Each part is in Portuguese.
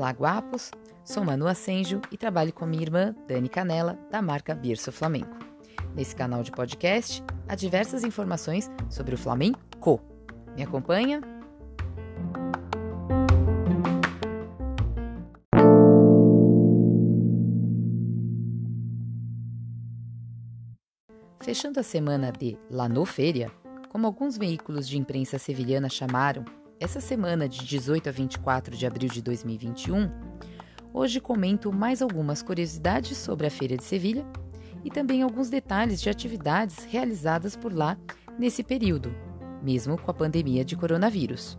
Olá, guapos! Sou Manu Asenjo e trabalho com minha irmã Dani Canela, da marca Berço Flamenco. Nesse canal de podcast, há diversas informações sobre o flamenco. Me acompanha? Fechando a semana de Lanoféria, como alguns veículos de imprensa sevilhana chamaram essa semana de 18 a 24 de abril de 2021, hoje comento mais algumas curiosidades sobre a Feira de Sevilha e também alguns detalhes de atividades realizadas por lá nesse período, mesmo com a pandemia de coronavírus.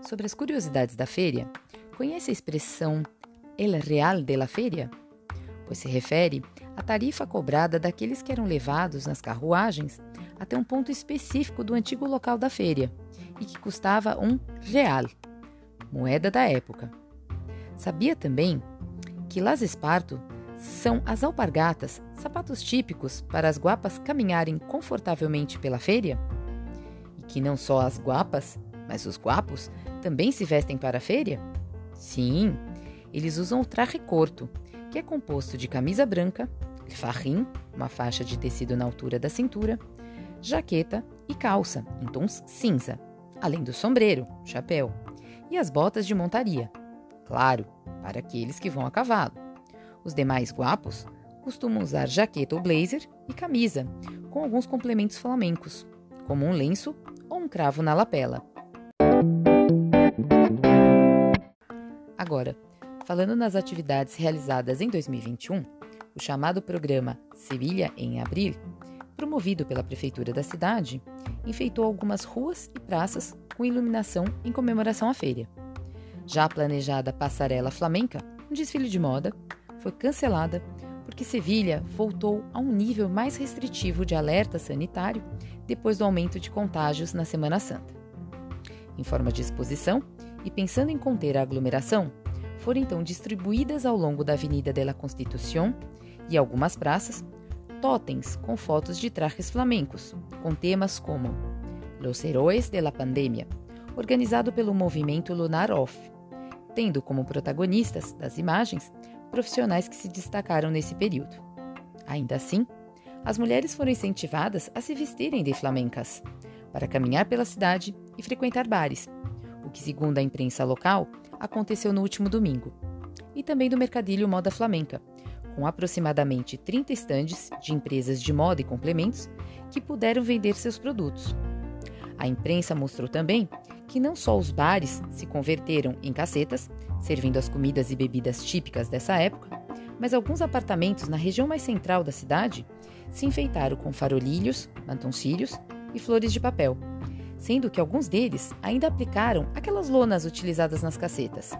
Sobre as curiosidades da feira, conhece a expressão El Real de la Feria? Pois se refere à tarifa cobrada daqueles que eram levados nas carruagens até um ponto específico do antigo local da feira e que custava um real, moeda da época. Sabia também que Las Esparto são as alpargatas, sapatos típicos para as guapas caminharem confortavelmente pela feira? E que não só as guapas, mas os guapos também se vestem para a feira? Sim, eles usam o traje corto, que é composto de camisa branca, farrim, uma faixa de tecido na altura da cintura, jaqueta e calça em tons cinza, além do sombreiro, chapéu e as botas de montaria. Claro, para aqueles que vão a cavalo. Os demais guapos costumam usar jaqueta ou blazer e camisa, com alguns complementos flamencos, como um lenço ou um cravo na lapela. Agora, falando nas atividades realizadas em 2021, o chamado programa Sevilha em Abril promovido pela prefeitura da cidade, enfeitou algumas ruas e praças com iluminação em comemoração à feira. Já a planejada passarela flamenca, um desfile de moda, foi cancelada porque Sevilha voltou a um nível mais restritivo de alerta sanitário depois do aumento de contágios na Semana Santa. Em forma de exposição e pensando em conter a aglomeração, foram então distribuídas ao longo da Avenida de la Constitución e algumas praças totens com fotos de trajes flamencos, com temas como Los Heróis de la Pandemia, organizado pelo movimento Lunar Off, tendo como protagonistas das imagens profissionais que se destacaram nesse período. Ainda assim, as mulheres foram incentivadas a se vestirem de flamencas, para caminhar pela cidade e frequentar bares, o que, segundo a imprensa local, aconteceu no último domingo, e também do mercadilho Moda Flamenca, com aproximadamente 30 estandes de empresas de moda e complementos que puderam vender seus produtos. A imprensa mostrou também que não só os bares se converteram em casetas, servindo as comidas e bebidas típicas dessa época, mas alguns apartamentos na região mais central da cidade se enfeitaram com farolilhos, mantoncilhos e flores de papel, sendo que alguns deles ainda aplicaram aquelas lonas utilizadas nas casetas,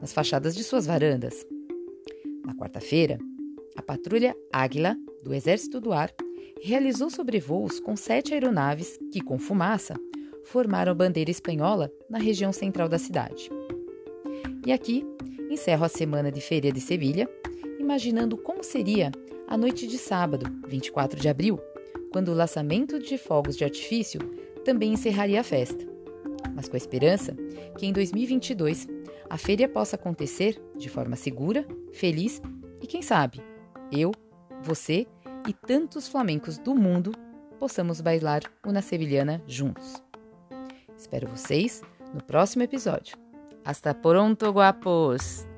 nas fachadas de suas varandas. Na quarta-feira, a patrulha Águila, do Exército do Ar, realizou sobrevoos com sete aeronaves que, com fumaça, formaram a bandeira espanhola na região central da cidade. E aqui encerro a semana de Feira de Sevilha, imaginando como seria a noite de sábado, 24 de abril, quando o lançamento de fogos de artifício também encerraria a festa. Mas com a esperança que em 2022 a feira possa acontecer de forma segura, feliz e, quem sabe, eu, você e tantos flamencos do mundo possamos bailar uma sevilhana juntos. Espero vocês no próximo episódio. Hasta pronto, guapos!